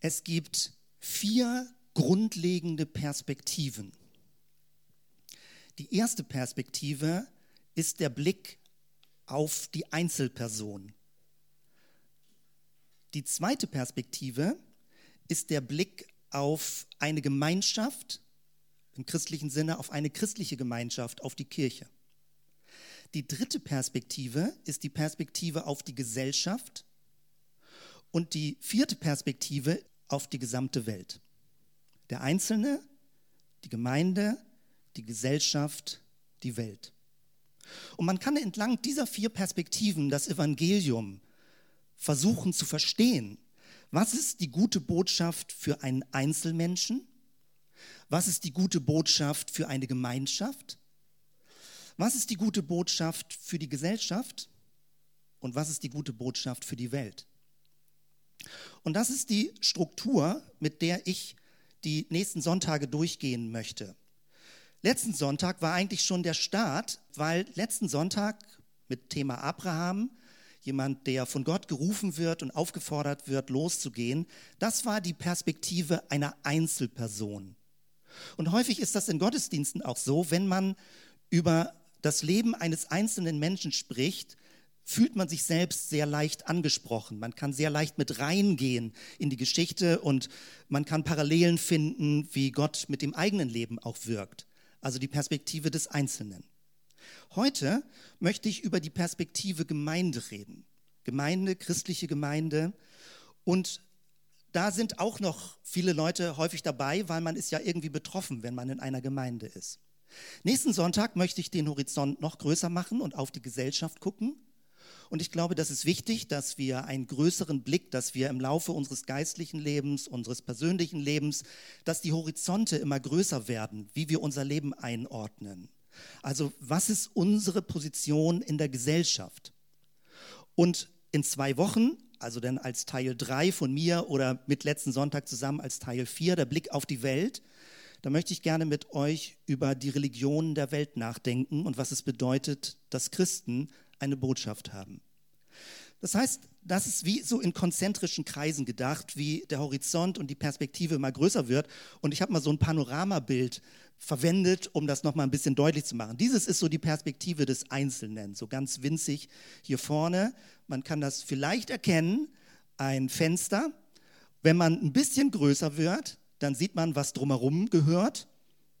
Es gibt vier grundlegende Perspektiven. Die erste Perspektive ist der Blick auf die Einzelperson. Die zweite Perspektive ist der Blick auf eine Gemeinschaft, im christlichen Sinne auf eine christliche Gemeinschaft, auf die Kirche. Die dritte Perspektive ist die Perspektive auf die Gesellschaft und die vierte Perspektive auf die gesamte Welt. Der Einzelne, die Gemeinde, die Gesellschaft, die Welt. Und man kann entlang dieser vier Perspektiven das Evangelium versuchen zu verstehen. Was ist die gute Botschaft für einen Einzelmenschen? Was ist die gute Botschaft für eine Gemeinschaft? Was ist die gute Botschaft für die Gesellschaft? Und was ist die gute Botschaft für die Welt? Und das ist die Struktur, mit der ich die nächsten Sonntage durchgehen möchte. Letzten Sonntag war eigentlich schon der Start, weil letzten Sonntag mit Thema Abraham, jemand, der von Gott gerufen wird und aufgefordert wird, loszugehen, das war die Perspektive einer Einzelperson. Und häufig ist das in Gottesdiensten auch so, wenn man über das Leben eines einzelnen Menschen spricht, fühlt man sich selbst sehr leicht angesprochen. Man kann sehr leicht mit reingehen in die Geschichte und man kann Parallelen finden, wie Gott mit dem eigenen Leben auch wirkt also die Perspektive des Einzelnen. Heute möchte ich über die Perspektive Gemeinde reden. Gemeinde, christliche Gemeinde. Und da sind auch noch viele Leute häufig dabei, weil man ist ja irgendwie betroffen, wenn man in einer Gemeinde ist. Nächsten Sonntag möchte ich den Horizont noch größer machen und auf die Gesellschaft gucken. Und ich glaube, das ist wichtig, dass wir einen größeren Blick, dass wir im Laufe unseres geistlichen Lebens, unseres persönlichen Lebens, dass die Horizonte immer größer werden, wie wir unser Leben einordnen. Also was ist unsere Position in der Gesellschaft? Und in zwei Wochen, also dann als Teil drei von mir oder mit letzten Sonntag zusammen als Teil vier, der Blick auf die Welt, da möchte ich gerne mit euch über die Religionen der Welt nachdenken und was es bedeutet, dass Christen eine Botschaft haben. Das heißt, das ist wie so in konzentrischen Kreisen gedacht, wie der Horizont und die Perspektive immer größer wird. Und ich habe mal so ein Panoramabild verwendet, um das nochmal ein bisschen deutlich zu machen. Dieses ist so die Perspektive des Einzelnen, so ganz winzig hier vorne. Man kann das vielleicht erkennen, ein Fenster. Wenn man ein bisschen größer wird, dann sieht man, was drumherum gehört.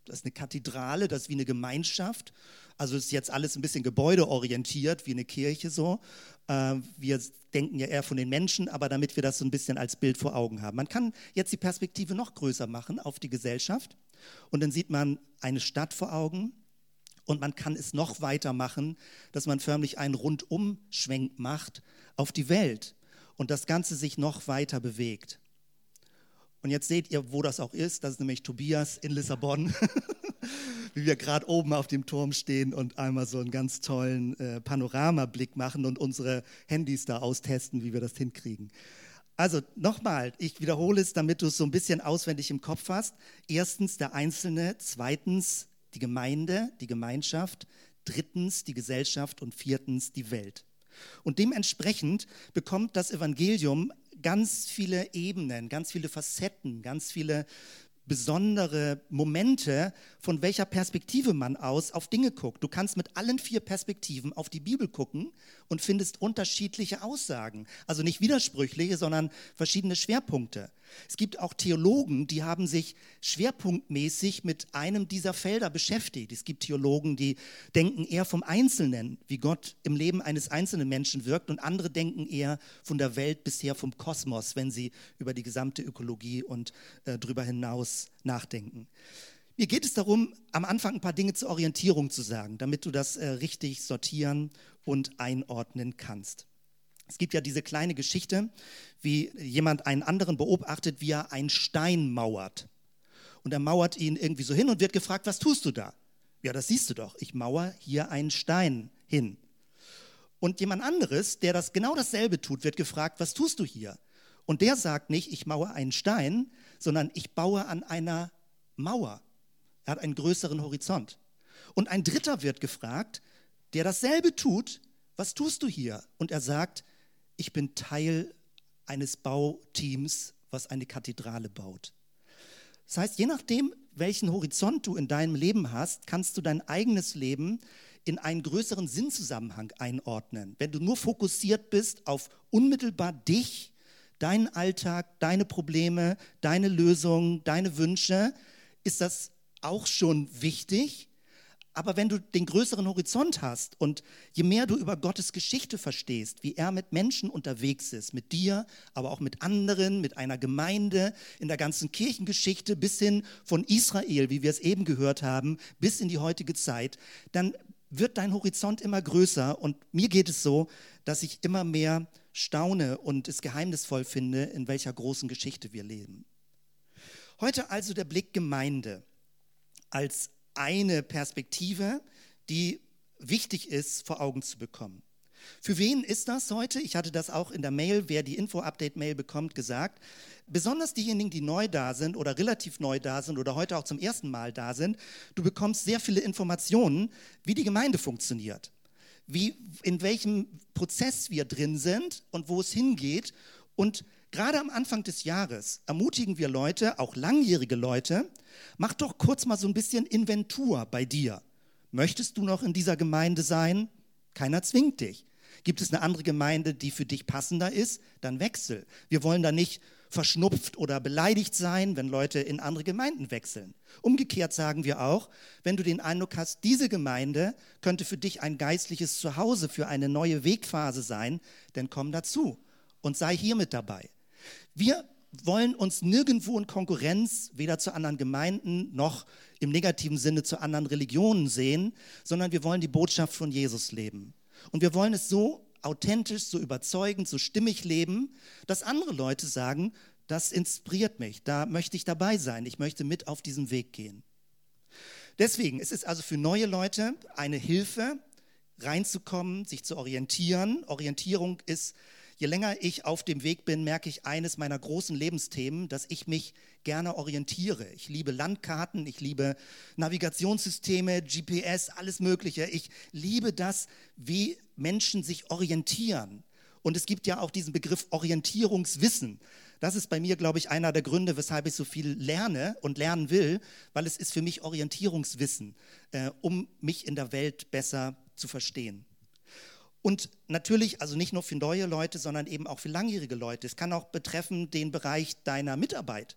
Das ist eine Kathedrale, das ist wie eine Gemeinschaft. Also ist jetzt alles ein bisschen gebäudeorientiert, wie eine Kirche so. Äh, wir denken ja eher von den Menschen, aber damit wir das so ein bisschen als Bild vor Augen haben. Man kann jetzt die Perspektive noch größer machen auf die Gesellschaft und dann sieht man eine Stadt vor Augen und man kann es noch weiter machen, dass man förmlich einen Rundumschwenk macht auf die Welt und das Ganze sich noch weiter bewegt. Und jetzt seht ihr, wo das auch ist. Das ist nämlich Tobias in Lissabon. wie wir gerade oben auf dem Turm stehen und einmal so einen ganz tollen äh, Panoramablick machen und unsere Handys da austesten, wie wir das hinkriegen. Also nochmal, ich wiederhole es, damit du es so ein bisschen auswendig im Kopf hast. Erstens der Einzelne, zweitens die Gemeinde, die Gemeinschaft, drittens die Gesellschaft und viertens die Welt. Und dementsprechend bekommt das Evangelium ganz viele Ebenen, ganz viele Facetten, ganz viele besondere Momente, von welcher Perspektive man aus auf Dinge guckt. Du kannst mit allen vier Perspektiven auf die Bibel gucken und findest unterschiedliche Aussagen. Also nicht widersprüchliche, sondern verschiedene Schwerpunkte. Es gibt auch Theologen, die haben sich schwerpunktmäßig mit einem dieser Felder beschäftigt. Es gibt Theologen, die denken eher vom Einzelnen, wie Gott im Leben eines einzelnen Menschen wirkt, und andere denken eher von der Welt bisher vom Kosmos, wenn sie über die gesamte Ökologie und äh, darüber hinaus nachdenken. Mir geht es darum, am Anfang ein paar Dinge zur Orientierung zu sagen, damit du das äh, richtig sortieren und einordnen kannst. Es gibt ja diese kleine Geschichte, wie jemand einen anderen beobachtet, wie er einen Stein mauert. Und er mauert ihn irgendwie so hin und wird gefragt, was tust du da? Ja, das siehst du doch. Ich mauer hier einen Stein hin. Und jemand anderes, der das genau dasselbe tut, wird gefragt, was tust du hier? Und der sagt nicht, ich mauere einen Stein, sondern ich baue an einer Mauer. Er hat einen größeren Horizont. Und ein Dritter wird gefragt, der dasselbe tut, was tust du hier? Und er sagt, ich bin Teil eines Bauteams, was eine Kathedrale baut. Das heißt, je nachdem, welchen Horizont du in deinem Leben hast, kannst du dein eigenes Leben in einen größeren Sinnzusammenhang einordnen. Wenn du nur fokussiert bist auf unmittelbar dich, deinen Alltag, deine Probleme, deine Lösungen, deine Wünsche, ist das auch schon wichtig. Aber wenn du den größeren Horizont hast und je mehr du über Gottes Geschichte verstehst, wie er mit Menschen unterwegs ist, mit dir, aber auch mit anderen, mit einer Gemeinde, in der ganzen Kirchengeschichte bis hin von Israel, wie wir es eben gehört haben, bis in die heutige Zeit, dann wird dein Horizont immer größer und mir geht es so, dass ich immer mehr staune und es geheimnisvoll finde, in welcher großen Geschichte wir leben. Heute also der Blick Gemeinde als eine Perspektive, die wichtig ist, vor Augen zu bekommen. Für wen ist das heute? Ich hatte das auch in der Mail, wer die Info-Update-Mail bekommt, gesagt. Besonders diejenigen, die neu da sind oder relativ neu da sind oder heute auch zum ersten Mal da sind, du bekommst sehr viele Informationen, wie die Gemeinde funktioniert, wie, in welchem Prozess wir drin sind und wo es hingeht. Und gerade am Anfang des Jahres ermutigen wir Leute, auch langjährige Leute, Mach doch kurz mal so ein bisschen Inventur bei dir. Möchtest du noch in dieser Gemeinde sein? Keiner zwingt dich. Gibt es eine andere Gemeinde, die für dich passender ist? Dann wechsel. Wir wollen da nicht verschnupft oder beleidigt sein, wenn Leute in andere Gemeinden wechseln. Umgekehrt sagen wir auch, wenn du den Eindruck hast, diese Gemeinde könnte für dich ein geistliches Zuhause für eine neue Wegphase sein, dann komm dazu und sei hier mit dabei. Wir wollen uns nirgendwo in Konkurrenz, weder zu anderen Gemeinden noch im negativen Sinne zu anderen Religionen sehen, sondern wir wollen die Botschaft von Jesus leben. Und wir wollen es so authentisch, so überzeugend, so stimmig leben, dass andere Leute sagen, das inspiriert mich, da möchte ich dabei sein, ich möchte mit auf diesem Weg gehen. Deswegen ist es also für neue Leute eine Hilfe, reinzukommen, sich zu orientieren. Orientierung ist je länger ich auf dem Weg bin, merke ich eines meiner großen Lebensthemen, dass ich mich gerne orientiere. Ich liebe Landkarten, ich liebe Navigationssysteme, GPS, alles Mögliche. Ich liebe das, wie Menschen sich orientieren. Und es gibt ja auch diesen Begriff Orientierungswissen. Das ist bei mir, glaube ich, einer der Gründe, weshalb ich so viel lerne und lernen will, weil es ist für mich Orientierungswissen, äh, um mich in der Welt besser zu verstehen. Und natürlich, also nicht nur für neue Leute, sondern eben auch für langjährige Leute. Es kann auch betreffen den Bereich deiner Mitarbeit.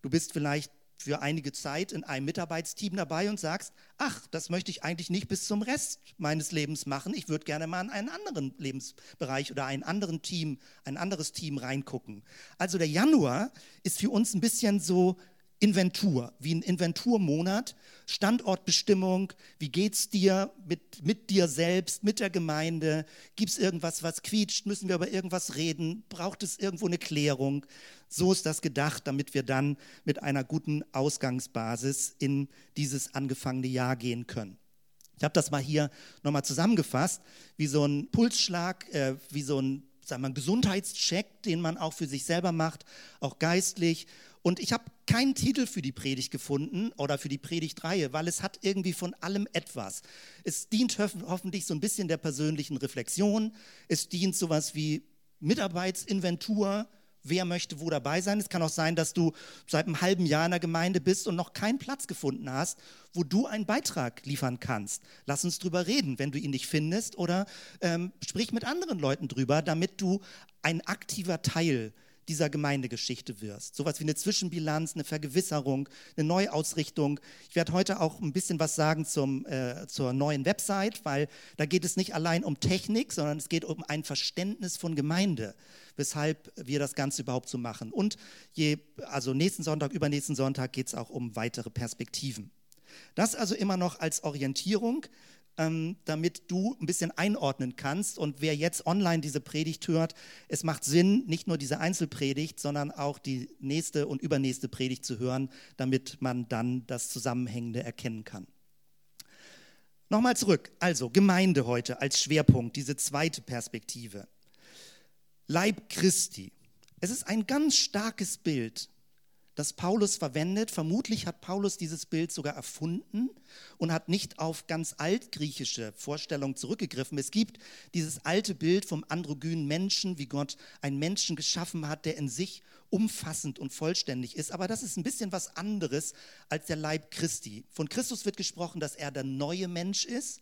Du bist vielleicht für einige Zeit in einem Mitarbeitsteam dabei und sagst, ach, das möchte ich eigentlich nicht bis zum Rest meines Lebens machen. Ich würde gerne mal in einen anderen Lebensbereich oder einen anderen Team, ein anderes Team reingucken. Also der Januar ist für uns ein bisschen so Inventur, wie ein Inventurmonat, Standortbestimmung, wie geht's dir mit, mit dir selbst, mit der Gemeinde, gibt es irgendwas, was quietscht, müssen wir über irgendwas reden, braucht es irgendwo eine Klärung. So ist das gedacht, damit wir dann mit einer guten Ausgangsbasis in dieses angefangene Jahr gehen können. Ich habe das mal hier nochmal zusammengefasst, wie so ein Pulsschlag, äh, wie so ein sagen wir, Gesundheitscheck, den man auch für sich selber macht, auch geistlich und ich habe keinen Titel für die Predigt gefunden oder für die Predigtreihe, weil es hat irgendwie von allem etwas. Es dient hoffentlich so ein bisschen der persönlichen Reflexion. Es dient sowas wie Mitarbeitsinventur. Wer möchte wo dabei sein? Es kann auch sein, dass du seit einem halben Jahr in der Gemeinde bist und noch keinen Platz gefunden hast, wo du einen Beitrag liefern kannst. Lass uns drüber reden, wenn du ihn nicht findest, oder ähm, sprich mit anderen Leuten drüber, damit du ein aktiver Teil bist dieser Gemeindegeschichte wirst. Sowas wie eine Zwischenbilanz, eine Vergewisserung, eine Neuausrichtung. Ich werde heute auch ein bisschen was sagen zum, äh, zur neuen Website, weil da geht es nicht allein um Technik, sondern es geht um ein Verständnis von Gemeinde, weshalb wir das Ganze überhaupt so machen. Und je, also nächsten Sonntag, übernächsten Sonntag geht es auch um weitere Perspektiven. Das also immer noch als Orientierung ähm, damit du ein bisschen einordnen kannst. Und wer jetzt online diese Predigt hört, es macht Sinn, nicht nur diese Einzelpredigt, sondern auch die nächste und übernächste Predigt zu hören, damit man dann das Zusammenhängende erkennen kann. Nochmal zurück. Also Gemeinde heute als Schwerpunkt, diese zweite Perspektive. Leib Christi. Es ist ein ganz starkes Bild, das Paulus verwendet. Vermutlich hat Paulus dieses Bild sogar erfunden und hat nicht auf ganz altgriechische Vorstellungen zurückgegriffen. Es gibt dieses alte Bild vom androgynen Menschen, wie Gott einen Menschen geschaffen hat, der in sich umfassend und vollständig ist. Aber das ist ein bisschen was anderes als der Leib Christi. Von Christus wird gesprochen, dass er der neue Mensch ist.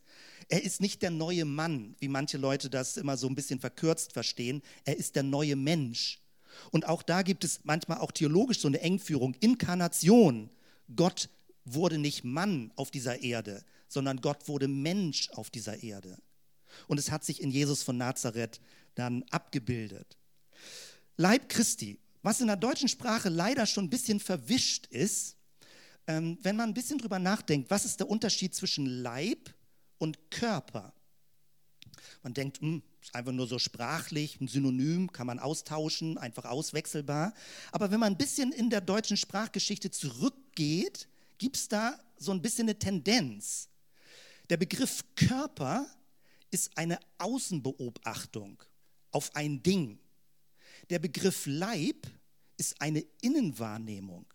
Er ist nicht der neue Mann, wie manche Leute das immer so ein bisschen verkürzt verstehen. Er ist der neue Mensch. Und auch da gibt es manchmal auch theologisch so eine Engführung. Inkarnation. Gott wurde nicht Mann auf dieser Erde, sondern Gott wurde Mensch auf dieser Erde. Und es hat sich in Jesus von Nazareth dann abgebildet. Leib Christi, was in der deutschen Sprache leider schon ein bisschen verwischt ist, ähm, wenn man ein bisschen drüber nachdenkt, was ist der Unterschied zwischen Leib und Körper? Man denkt, mh, hm, einfach nur so sprachlich, ein Synonym, kann man austauschen, einfach auswechselbar. Aber wenn man ein bisschen in der deutschen Sprachgeschichte zurückgeht, gibt es da so ein bisschen eine Tendenz. Der Begriff Körper ist eine Außenbeobachtung auf ein Ding. Der Begriff Leib ist eine Innenwahrnehmung.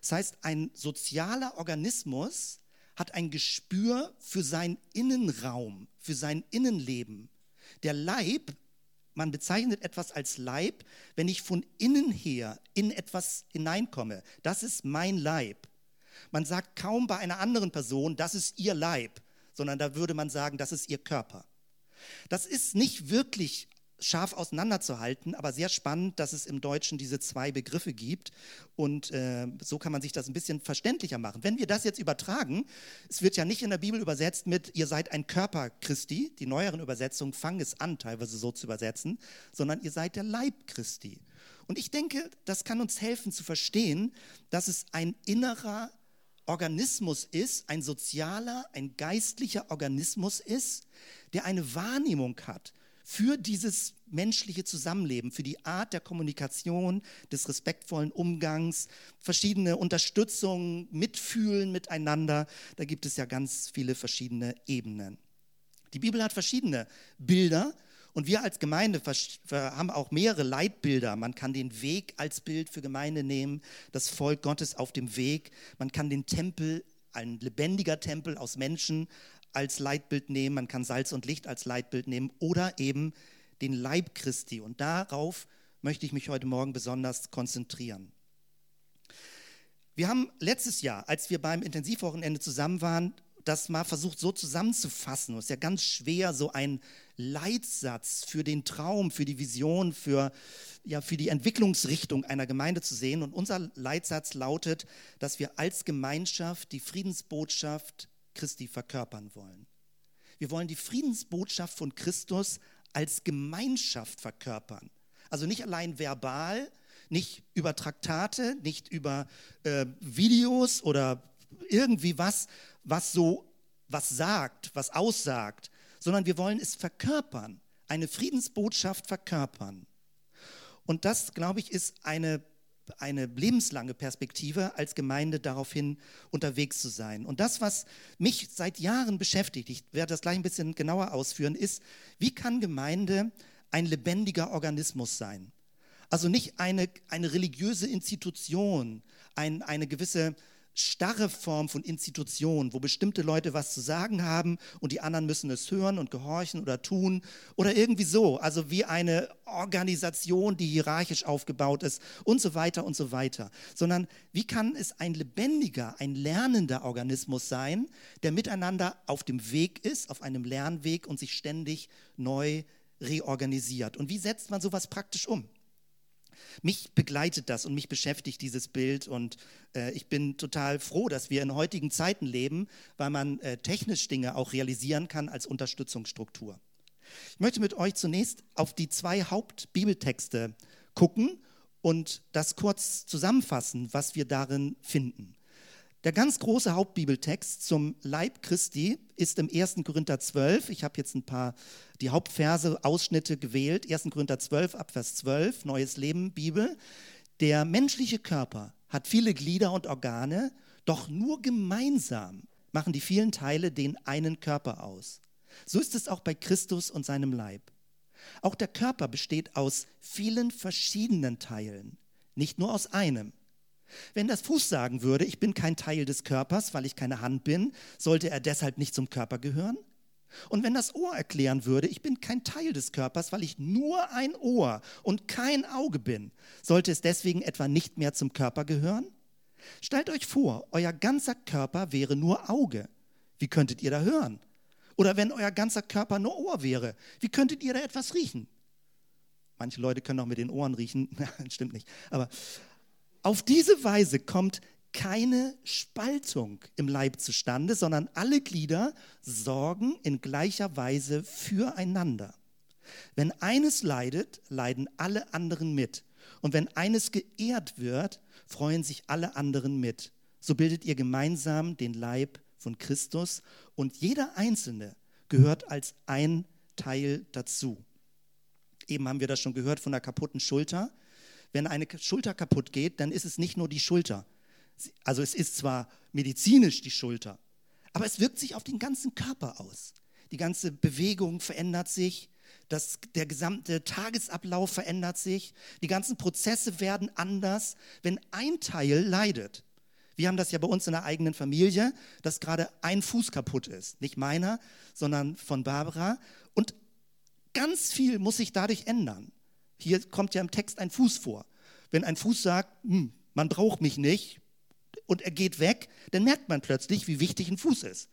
Das heißt, ein sozialer Organismus hat ein Gespür für seinen Innenraum, für sein Innenleben. Der Leib, man bezeichnet etwas als Leib, wenn ich von innen her in etwas hineinkomme. Das ist mein Leib. Man sagt kaum bei einer anderen Person, das ist ihr Leib, sondern da würde man sagen, das ist ihr Körper. Das ist nicht wirklich scharf auseinanderzuhalten, aber sehr spannend, dass es im Deutschen diese zwei Begriffe gibt. Und äh, so kann man sich das ein bisschen verständlicher machen. Wenn wir das jetzt übertragen, es wird ja nicht in der Bibel übersetzt mit, ihr seid ein Körper Christi, die neueren Übersetzungen fangen es an, teilweise so zu übersetzen, sondern ihr seid der Leib Christi. Und ich denke, das kann uns helfen zu verstehen, dass es ein innerer Organismus ist, ein sozialer, ein geistlicher Organismus ist, der eine Wahrnehmung hat, für dieses menschliche Zusammenleben, für die Art der Kommunikation, des respektvollen Umgangs, verschiedene Unterstützung, Mitfühlen miteinander. Da gibt es ja ganz viele verschiedene Ebenen. Die Bibel hat verschiedene Bilder und wir als Gemeinde haben auch mehrere Leitbilder. Man kann den Weg als Bild für Gemeinde nehmen, das Volk Gottes auf dem Weg. Man kann den Tempel, ein lebendiger Tempel aus Menschen, als Leitbild nehmen, man kann Salz und Licht als Leitbild nehmen oder eben den Leib Christi. Und darauf möchte ich mich heute Morgen besonders konzentrieren. Wir haben letztes Jahr, als wir beim Intensivwochenende zusammen waren, das mal versucht so zusammenzufassen. Es ist ja ganz schwer, so einen Leitsatz für den Traum, für die Vision, für, ja, für die Entwicklungsrichtung einer Gemeinde zu sehen. Und unser Leitsatz lautet, dass wir als Gemeinschaft die Friedensbotschaft Christi verkörpern wollen. Wir wollen die Friedensbotschaft von Christus als Gemeinschaft verkörpern. Also nicht allein verbal, nicht über Traktate, nicht über äh, Videos oder irgendwie was, was so was sagt, was aussagt, sondern wir wollen es verkörpern, eine Friedensbotschaft verkörpern. Und das, glaube ich, ist eine eine lebenslange Perspektive als Gemeinde daraufhin unterwegs zu sein. Und das, was mich seit Jahren beschäftigt, ich werde das gleich ein bisschen genauer ausführen, ist, wie kann Gemeinde ein lebendiger Organismus sein? Also nicht eine, eine religiöse Institution, ein, eine gewisse starre Form von Institution, wo bestimmte Leute was zu sagen haben und die anderen müssen es hören und gehorchen oder tun oder irgendwie so. Also wie eine Organisation, die hierarchisch aufgebaut ist und so weiter und so weiter. Sondern wie kann es ein lebendiger, ein lernender Organismus sein, der miteinander auf dem Weg ist, auf einem Lernweg und sich ständig neu reorganisiert. Und wie setzt man sowas praktisch um? Mich begleitet das und mich beschäftigt dieses Bild und äh, ich bin total froh, dass wir in heutigen Zeiten leben, weil man äh, technisch Dinge auch realisieren kann als Unterstützungsstruktur. Ich möchte mit euch zunächst auf die zwei Hauptbibeltexte gucken und das kurz zusammenfassen, was wir darin finden. Der ganz große Hauptbibeltext zum Leib Christi ist im 1. Korinther 12. Ich habe jetzt ein paar die Hauptverse, Ausschnitte gewählt. 1. Korinther 12, Abvers 12, Neues Leben, Bibel. Der menschliche Körper hat viele Glieder und Organe, doch nur gemeinsam machen die vielen Teile den einen Körper aus. So ist es auch bei Christus und seinem Leib. Auch der Körper besteht aus vielen verschiedenen Teilen, nicht nur aus einem. Wenn das Fuß sagen würde, ich bin kein Teil des Körpers, weil ich keine Hand bin, sollte er deshalb nicht zum Körper gehören? Und wenn das Ohr erklären würde, ich bin kein Teil des Körpers, weil ich nur ein Ohr und kein Auge bin, sollte es deswegen etwa nicht mehr zum Körper gehören? Stellt euch vor, euer ganzer Körper wäre nur Auge. Wie könntet ihr da hören? Oder wenn euer ganzer Körper nur Ohr wäre, wie könntet ihr da etwas riechen? Manche Leute können auch mit den Ohren riechen, stimmt nicht. Aber auf diese Weise kommt keine Spaltung im Leib zustande, sondern alle Glieder sorgen in gleicher Weise füreinander. Wenn eines leidet, leiden alle anderen mit. Und wenn eines geehrt wird, freuen sich alle anderen mit. So bildet ihr gemeinsam den Leib von Christus und jeder Einzelne gehört als ein Teil dazu. Eben haben wir das schon gehört von der kaputten Schulter. Wenn eine Schulter kaputt geht, dann ist es nicht nur die Schulter, also es ist zwar medizinisch die Schulter, aber es wirkt sich auf den ganzen Körper aus. Die ganze Bewegung verändert sich, das, der gesamte Tagesablauf verändert sich, die ganzen Prozesse werden anders, wenn ein Teil leidet. Wir haben das ja bei uns in der eigenen Familie, dass gerade ein Fuß kaputt ist. Nicht meiner, sondern von Barbara. Und ganz viel muss sich dadurch ändern. Hier kommt ja im Text ein Fuß vor. Wenn ein Fuß sagt, hm, man braucht mich nicht, und er geht weg, dann merkt man plötzlich, wie wichtig ein Fuß ist.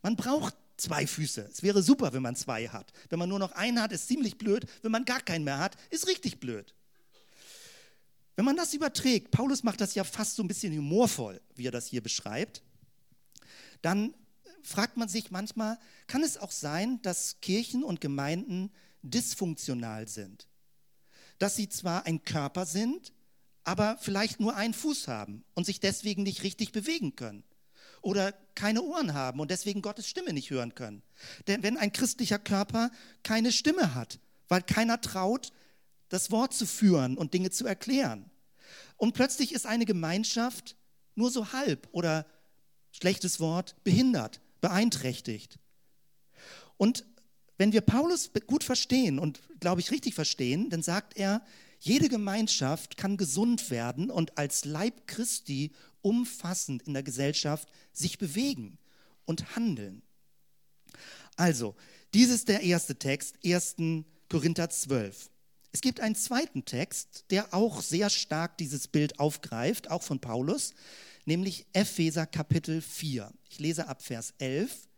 Man braucht zwei Füße. Es wäre super, wenn man zwei hat. Wenn man nur noch einen hat, ist ziemlich blöd. Wenn man gar keinen mehr hat, ist richtig blöd. Wenn man das überträgt, Paulus macht das ja fast so ein bisschen humorvoll, wie er das hier beschreibt, dann fragt man sich manchmal, kann es auch sein, dass Kirchen und Gemeinden dysfunktional sind? Dass sie zwar ein Körper sind, aber vielleicht nur einen Fuß haben und sich deswegen nicht richtig bewegen können. Oder keine Ohren haben und deswegen Gottes Stimme nicht hören können. Denn wenn ein christlicher Körper keine Stimme hat, weil keiner traut, das Wort zu führen und Dinge zu erklären. Und plötzlich ist eine Gemeinschaft nur so halb oder schlechtes Wort behindert, beeinträchtigt. Und wenn wir Paulus gut verstehen und glaube ich richtig verstehen, dann sagt er, jede Gemeinschaft kann gesund werden und als Leib Christi umfassend in der Gesellschaft sich bewegen und handeln. Also, dies ist der erste Text, 1. Korinther 12. Es gibt einen zweiten Text, der auch sehr stark dieses Bild aufgreift, auch von Paulus, nämlich Epheser Kapitel 4. Ich lese ab Vers 11.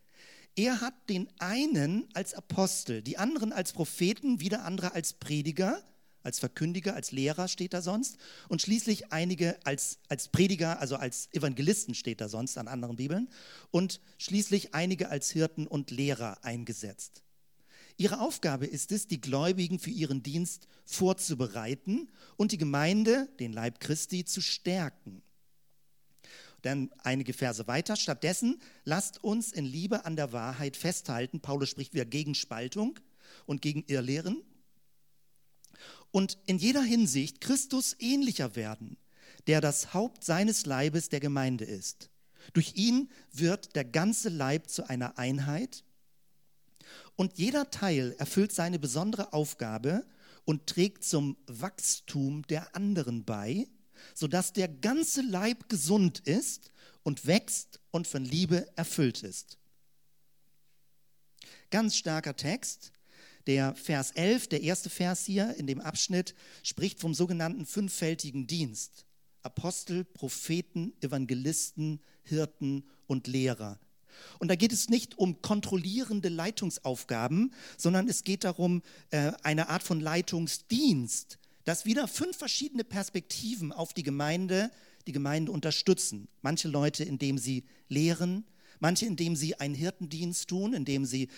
Er hat den einen als Apostel, die anderen als Propheten, wieder andere als Prediger als Verkündiger, als Lehrer steht da sonst und schließlich einige als, als Prediger, also als Evangelisten steht da sonst an anderen Bibeln und schließlich einige als Hirten und Lehrer eingesetzt. Ihre Aufgabe ist es, die Gläubigen für ihren Dienst vorzubereiten und die Gemeinde, den Leib Christi, zu stärken. Dann einige Verse weiter. Stattdessen lasst uns in Liebe an der Wahrheit festhalten. Paulus spricht wieder gegen Spaltung und gegen Irrlehren und in jeder Hinsicht Christus ähnlicher werden, der das Haupt seines Leibes der Gemeinde ist. Durch ihn wird der ganze Leib zu einer Einheit und jeder Teil erfüllt seine besondere Aufgabe und trägt zum Wachstum der anderen bei, sodass der ganze Leib gesund ist und wächst und von Liebe erfüllt ist. Ganz starker Text. Der Vers 11, der erste Vers hier in dem Abschnitt, spricht vom sogenannten fünffältigen Dienst. Apostel, Propheten, Evangelisten, Hirten und Lehrer. Und da geht es nicht um kontrollierende Leitungsaufgaben, sondern es geht darum, äh, eine Art von Leitungsdienst, dass wieder fünf verschiedene Perspektiven auf die Gemeinde, die Gemeinde unterstützen. Manche Leute, indem sie lehren, manche, indem sie einen Hirtendienst tun, indem sie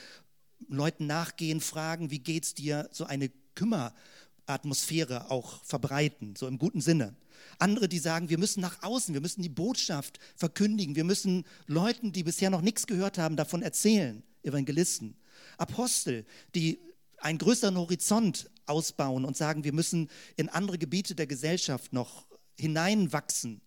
Leuten nachgehen, fragen, wie geht's dir, so eine Kümmeratmosphäre auch verbreiten, so im guten Sinne. Andere, die sagen, wir müssen nach außen, wir müssen die Botschaft verkündigen, wir müssen Leuten, die bisher noch nichts gehört haben, davon erzählen, Evangelisten. Apostel, die einen größeren Horizont ausbauen und sagen, wir müssen in andere Gebiete der Gesellschaft noch hineinwachsen.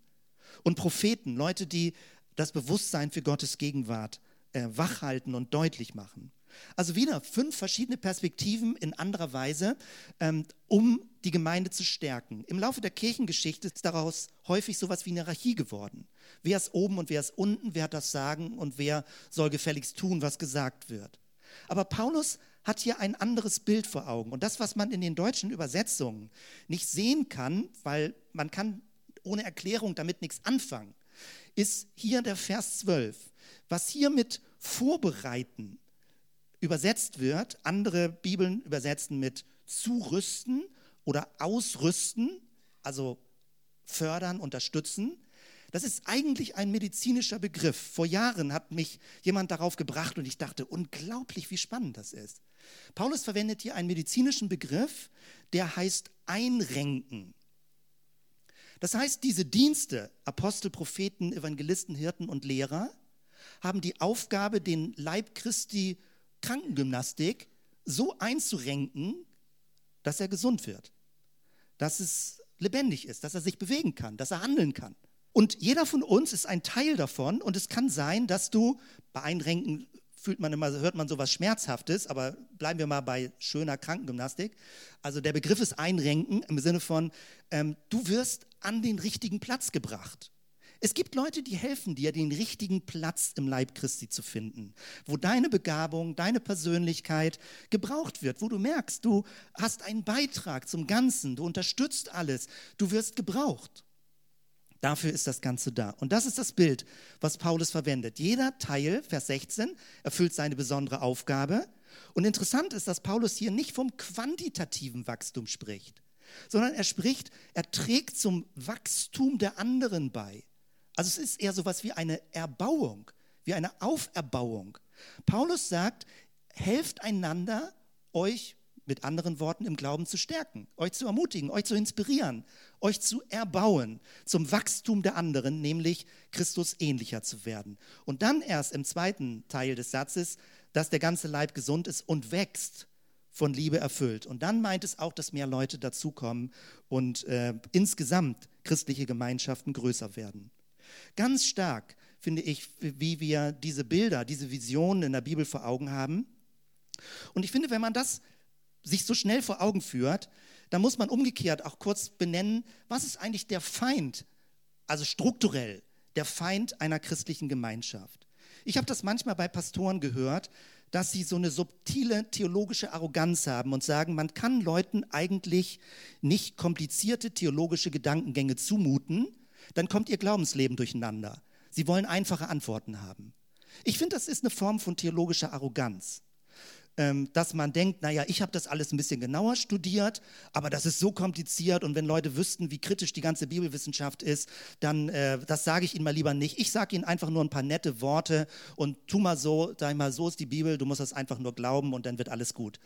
Und Propheten, Leute, die das Bewusstsein für Gottes Gegenwart äh, wachhalten und deutlich machen. Also wieder fünf verschiedene Perspektiven in anderer Weise, ähm, um die Gemeinde zu stärken. Im Laufe der Kirchengeschichte ist daraus häufig sowas wie eine Hierarchie geworden. Wer ist oben und wer ist unten, wer hat das Sagen und wer soll gefälligst tun, was gesagt wird. Aber Paulus hat hier ein anderes Bild vor Augen. Und das, was man in den deutschen Übersetzungen nicht sehen kann, weil man kann ohne Erklärung damit nichts anfangen, ist hier der Vers 12. Was hier mit vorbereiten übersetzt wird, andere Bibeln übersetzen mit zurüsten oder ausrüsten, also fördern, unterstützen. Das ist eigentlich ein medizinischer Begriff. Vor Jahren hat mich jemand darauf gebracht und ich dachte, unglaublich, wie spannend das ist. Paulus verwendet hier einen medizinischen Begriff, der heißt einrenken. Das heißt, diese Dienste, Apostel, Propheten, Evangelisten, Hirten und Lehrer, haben die Aufgabe, den Leib Christi Krankengymnastik so einzurenken, dass er gesund wird, dass es lebendig ist, dass er sich bewegen kann, dass er handeln kann. Und jeder von uns ist ein Teil davon und es kann sein, dass du bei Einrenken fühlt man immer, hört man sowas Schmerzhaftes, aber bleiben wir mal bei schöner Krankengymnastik. Also der Begriff ist Einrenken im Sinne von, ähm, du wirst an den richtigen Platz gebracht. Es gibt Leute, die helfen dir, den richtigen Platz im Leib Christi zu finden, wo deine Begabung, deine Persönlichkeit gebraucht wird, wo du merkst, du hast einen Beitrag zum Ganzen, du unterstützt alles, du wirst gebraucht. Dafür ist das Ganze da. Und das ist das Bild, was Paulus verwendet. Jeder Teil, Vers 16, erfüllt seine besondere Aufgabe. Und interessant ist, dass Paulus hier nicht vom quantitativen Wachstum spricht, sondern er spricht, er trägt zum Wachstum der anderen bei. Also es ist eher so etwas wie eine Erbauung, wie eine Auferbauung. Paulus sagt, helft einander, euch mit anderen Worten im Glauben zu stärken, euch zu ermutigen, euch zu inspirieren, euch zu erbauen zum Wachstum der anderen, nämlich Christus ähnlicher zu werden. Und dann erst im zweiten Teil des Satzes, dass der ganze Leib gesund ist und wächst, von Liebe erfüllt. Und dann meint es auch, dass mehr Leute dazukommen und äh, insgesamt christliche Gemeinschaften größer werden. Ganz stark finde ich, wie wir diese Bilder, diese Visionen in der Bibel vor Augen haben. Und ich finde, wenn man das sich so schnell vor Augen führt, dann muss man umgekehrt auch kurz benennen, was ist eigentlich der Feind, also strukturell der Feind einer christlichen Gemeinschaft. Ich habe das manchmal bei Pastoren gehört, dass sie so eine subtile theologische Arroganz haben und sagen, man kann Leuten eigentlich nicht komplizierte theologische Gedankengänge zumuten, dann kommt ihr Glaubensleben durcheinander. Sie wollen einfache Antworten haben. Ich finde, das ist eine Form von theologischer Arroganz, dass man denkt, naja, ich habe das alles ein bisschen genauer studiert, aber das ist so kompliziert und wenn Leute wüssten, wie kritisch die ganze Bibelwissenschaft ist, dann, äh, das sage ich ihnen mal lieber nicht. Ich sage ihnen einfach nur ein paar nette Worte und tu mal so, sag mal, so ist die Bibel, du musst das einfach nur glauben und dann wird alles gut.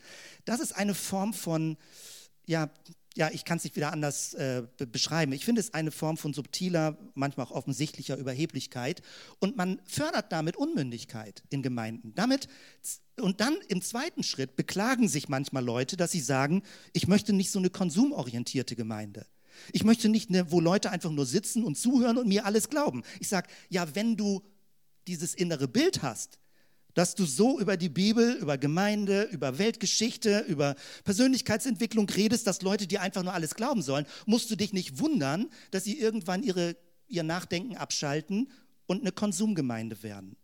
Das ist eine Form von, ja, ja, ich kann es nicht wieder anders äh, beschreiben. Ich finde es eine Form von subtiler, manchmal auch offensichtlicher Überheblichkeit. Und man fördert damit Unmündigkeit in Gemeinden. Damit, und dann im zweiten Schritt beklagen sich manchmal Leute, dass sie sagen, ich möchte nicht so eine konsumorientierte Gemeinde. Ich möchte nicht, eine, wo Leute einfach nur sitzen und zuhören und mir alles glauben. Ich sage, ja, wenn du dieses innere Bild hast, dass du so über die Bibel, über Gemeinde, über Weltgeschichte, über Persönlichkeitsentwicklung redest, dass Leute dir einfach nur alles glauben sollen, musst du dich nicht wundern, dass sie irgendwann ihre, ihr Nachdenken abschalten und eine Konsumgemeinde werden.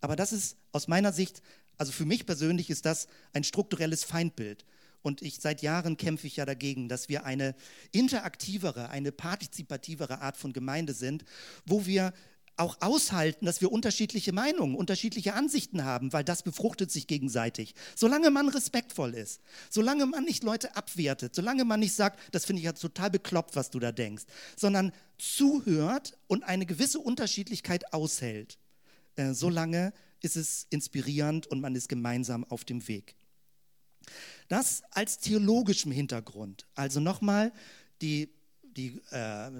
Aber das ist aus meiner Sicht, also für mich persönlich ist das ein strukturelles Feindbild. Und ich seit Jahren kämpfe ich ja dagegen, dass wir eine interaktivere, eine partizipativere Art von Gemeinde sind, wo wir auch aushalten, dass wir unterschiedliche Meinungen, unterschiedliche Ansichten haben, weil das befruchtet sich gegenseitig. Solange man respektvoll ist, solange man nicht Leute abwertet, solange man nicht sagt, das finde ich ja total bekloppt, was du da denkst, sondern zuhört und eine gewisse Unterschiedlichkeit aushält, äh, solange ist es inspirierend und man ist gemeinsam auf dem Weg. Das als theologischem Hintergrund. Also nochmal die, die äh,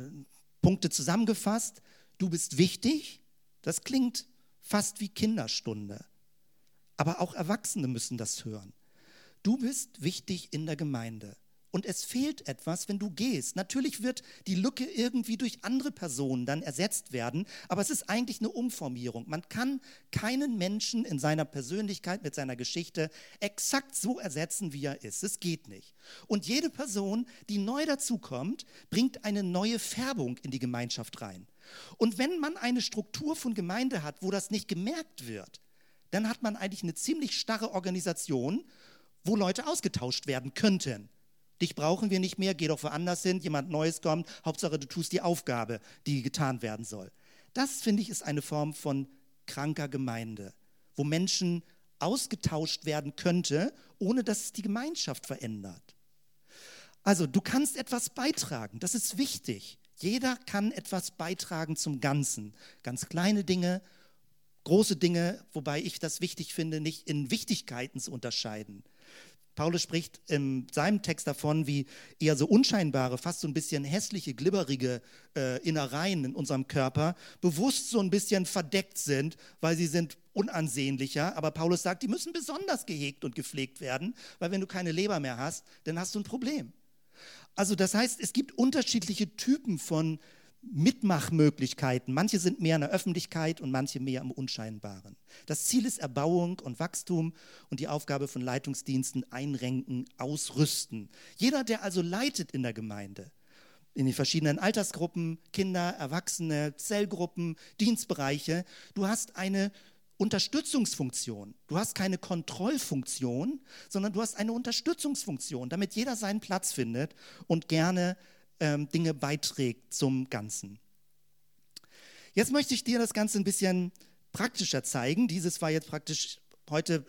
Punkte zusammengefasst. Du bist wichtig, das klingt fast wie Kinderstunde. Aber auch Erwachsene müssen das hören. Du bist wichtig in der Gemeinde. und es fehlt etwas, wenn du gehst. Natürlich wird die Lücke irgendwie durch andere Personen dann ersetzt werden, aber es ist eigentlich eine Umformierung. Man kann keinen Menschen in seiner Persönlichkeit, mit seiner Geschichte exakt so ersetzen, wie er ist. Es geht nicht. Und jede Person, die neu dazukommt, bringt eine neue Färbung in die Gemeinschaft rein. Und wenn man eine Struktur von Gemeinde hat, wo das nicht gemerkt wird, dann hat man eigentlich eine ziemlich starre Organisation, wo Leute ausgetauscht werden könnten. Dich brauchen wir nicht mehr, geh doch woanders hin, jemand Neues kommt, Hauptsache du tust die Aufgabe, die getan werden soll. Das, finde ich, ist eine Form von kranker Gemeinde, wo Menschen ausgetauscht werden könnte, ohne dass es die Gemeinschaft verändert. Also du kannst etwas beitragen, das ist wichtig. Jeder kann etwas beitragen zum Ganzen. Ganz kleine Dinge, große Dinge, wobei ich das wichtig finde, nicht in Wichtigkeiten zu unterscheiden. Paulus spricht in seinem Text davon, wie eher so unscheinbare, fast so ein bisschen hässliche, glibberige äh, Innereien in unserem Körper bewusst so ein bisschen verdeckt sind, weil sie sind unansehnlicher. Aber Paulus sagt, die müssen besonders gehegt und gepflegt werden, weil wenn du keine Leber mehr hast, dann hast du ein Problem. Also das heißt, es gibt unterschiedliche Typen von Mitmachmöglichkeiten. Manche sind mehr in der Öffentlichkeit und manche mehr im Unscheinbaren. Das Ziel ist Erbauung und Wachstum und die Aufgabe von Leitungsdiensten einrenken, ausrüsten. Jeder, der also leitet in der Gemeinde, in den verschiedenen Altersgruppen, Kinder, Erwachsene, Zellgruppen, Dienstbereiche, du hast eine Unterstützungsfunktion. Du hast keine Kontrollfunktion, sondern du hast eine Unterstützungsfunktion, damit jeder seinen Platz findet und gerne ähm, Dinge beiträgt zum Ganzen. Jetzt möchte ich dir das Ganze ein bisschen praktischer zeigen. Dieses war jetzt praktisch, heute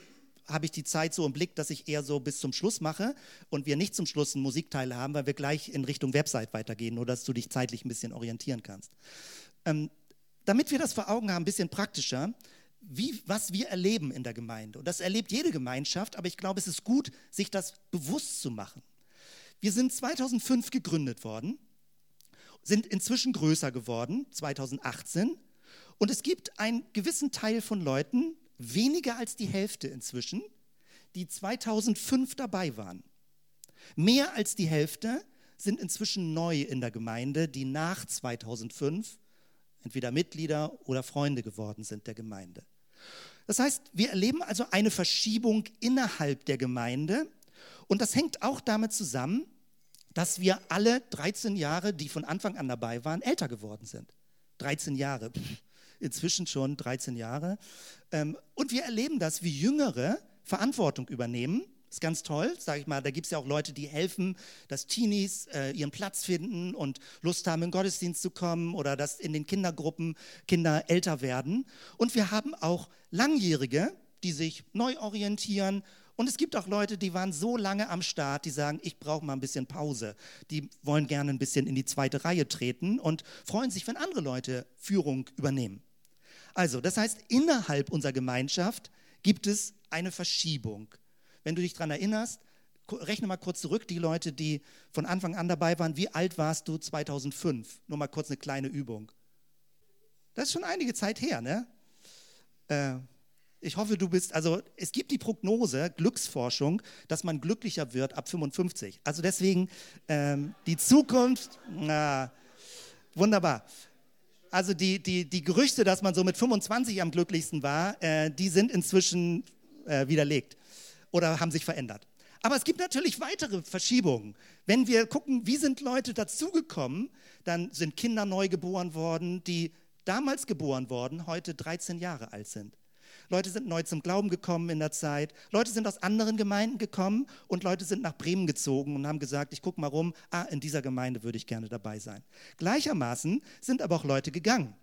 habe ich die Zeit so im Blick, dass ich eher so bis zum Schluss mache und wir nicht zum Schluss einen Musikteil haben, weil wir gleich in Richtung Website weitergehen, nur dass du dich zeitlich ein bisschen orientieren kannst. Ähm, damit wir das vor Augen haben, ein bisschen praktischer, wie, was wir erleben in der Gemeinde. Und das erlebt jede Gemeinschaft, aber ich glaube, es ist gut, sich das bewusst zu machen. Wir sind 2005 gegründet worden, sind inzwischen größer geworden, 2018. Und es gibt einen gewissen Teil von Leuten, weniger als die Hälfte inzwischen, die 2005 dabei waren. Mehr als die Hälfte sind inzwischen neu in der Gemeinde, die nach 2005 entweder Mitglieder oder Freunde geworden sind der Gemeinde. Das heißt, wir erleben also eine Verschiebung innerhalb der Gemeinde und das hängt auch damit zusammen, dass wir alle 13 Jahre, die von Anfang an dabei waren, älter geworden sind. 13 Jahre, inzwischen schon 13 Jahre. Ähm, und wir erleben das, wie Jüngere Verantwortung übernehmen. Ist ganz toll, sage ich mal. Da gibt es ja auch Leute, die helfen, dass Teenies äh, ihren Platz finden und Lust haben, in den Gottesdienst zu kommen oder dass in den Kindergruppen Kinder älter werden. Und wir haben auch Langjährige, die sich neu orientieren und es gibt auch Leute, die waren so lange am Start, die sagen, ich brauche mal ein bisschen Pause. Die wollen gerne ein bisschen in die zweite Reihe treten und freuen sich, wenn andere Leute Führung übernehmen. Also, das heißt, innerhalb unserer Gemeinschaft gibt es eine Verschiebung. Wenn du dich daran erinnerst, rechne mal kurz zurück, die Leute, die von Anfang an dabei waren, wie alt warst du 2005? Nur mal kurz eine kleine Übung. Das ist schon einige Zeit her, ne? Äh, ich hoffe, du bist, also es gibt die Prognose, Glücksforschung, dass man glücklicher wird ab 55. Also deswegen ähm, die Zukunft, na, wunderbar. Also die, die, die Gerüchte, dass man so mit 25 am glücklichsten war, äh, die sind inzwischen äh, widerlegt oder haben sich verändert. Aber es gibt natürlich weitere Verschiebungen. Wenn wir gucken, wie sind Leute dazugekommen, dann sind Kinder neu geboren worden, die damals geboren worden, heute 13 Jahre alt sind. Leute sind neu zum Glauben gekommen in der Zeit. Leute sind aus anderen Gemeinden gekommen und Leute sind nach Bremen gezogen und haben gesagt, ich gucke mal rum, ah, in dieser Gemeinde würde ich gerne dabei sein. Gleichermaßen sind aber auch Leute gegangen.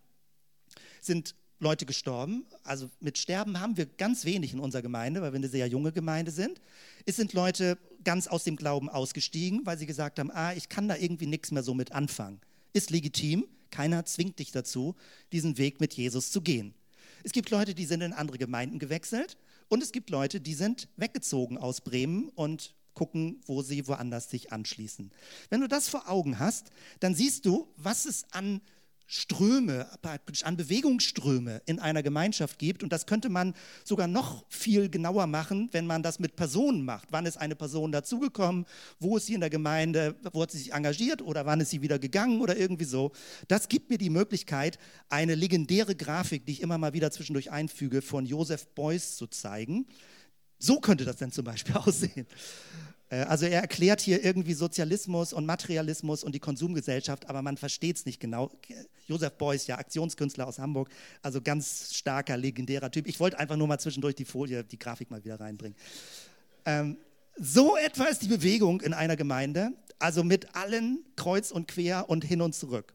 Sind Leute gestorben. Also mit Sterben haben wir ganz wenig in unserer Gemeinde, weil wir eine sehr junge Gemeinde sind. Es sind Leute ganz aus dem Glauben ausgestiegen, weil sie gesagt haben, ah, ich kann da irgendwie nichts mehr so mit anfangen. Ist legitim, keiner zwingt dich dazu, diesen Weg mit Jesus zu gehen. Es gibt Leute, die sind in andere Gemeinden gewechselt und es gibt Leute, die sind weggezogen aus Bremen und gucken, wo sie woanders sich anschließen. Wenn du das vor Augen hast, dann siehst du, was es an Ströme, an Bewegungsströme in einer Gemeinschaft gibt. Und das könnte man sogar noch viel genauer machen, wenn man das mit Personen macht. Wann ist eine Person dazugekommen? Wo ist sie in der Gemeinde? Wo hat sie sich engagiert? Oder wann ist sie wieder gegangen? Oder irgendwie so. Das gibt mir die Möglichkeit, eine legendäre Grafik, die ich immer mal wieder zwischendurch einfüge, von Joseph Beuys zu zeigen. So könnte das dann zum Beispiel aussehen. Äh, also er erklärt hier irgendwie Sozialismus und Materialismus und die Konsumgesellschaft, aber man versteht es nicht genau. Josef Beuys, ja, Aktionskünstler aus Hamburg, also ganz starker, legendärer Typ. Ich wollte einfach nur mal zwischendurch die Folie, die Grafik mal wieder reinbringen. Ähm, so etwa ist die Bewegung in einer Gemeinde, also mit allen kreuz und quer und hin und zurück.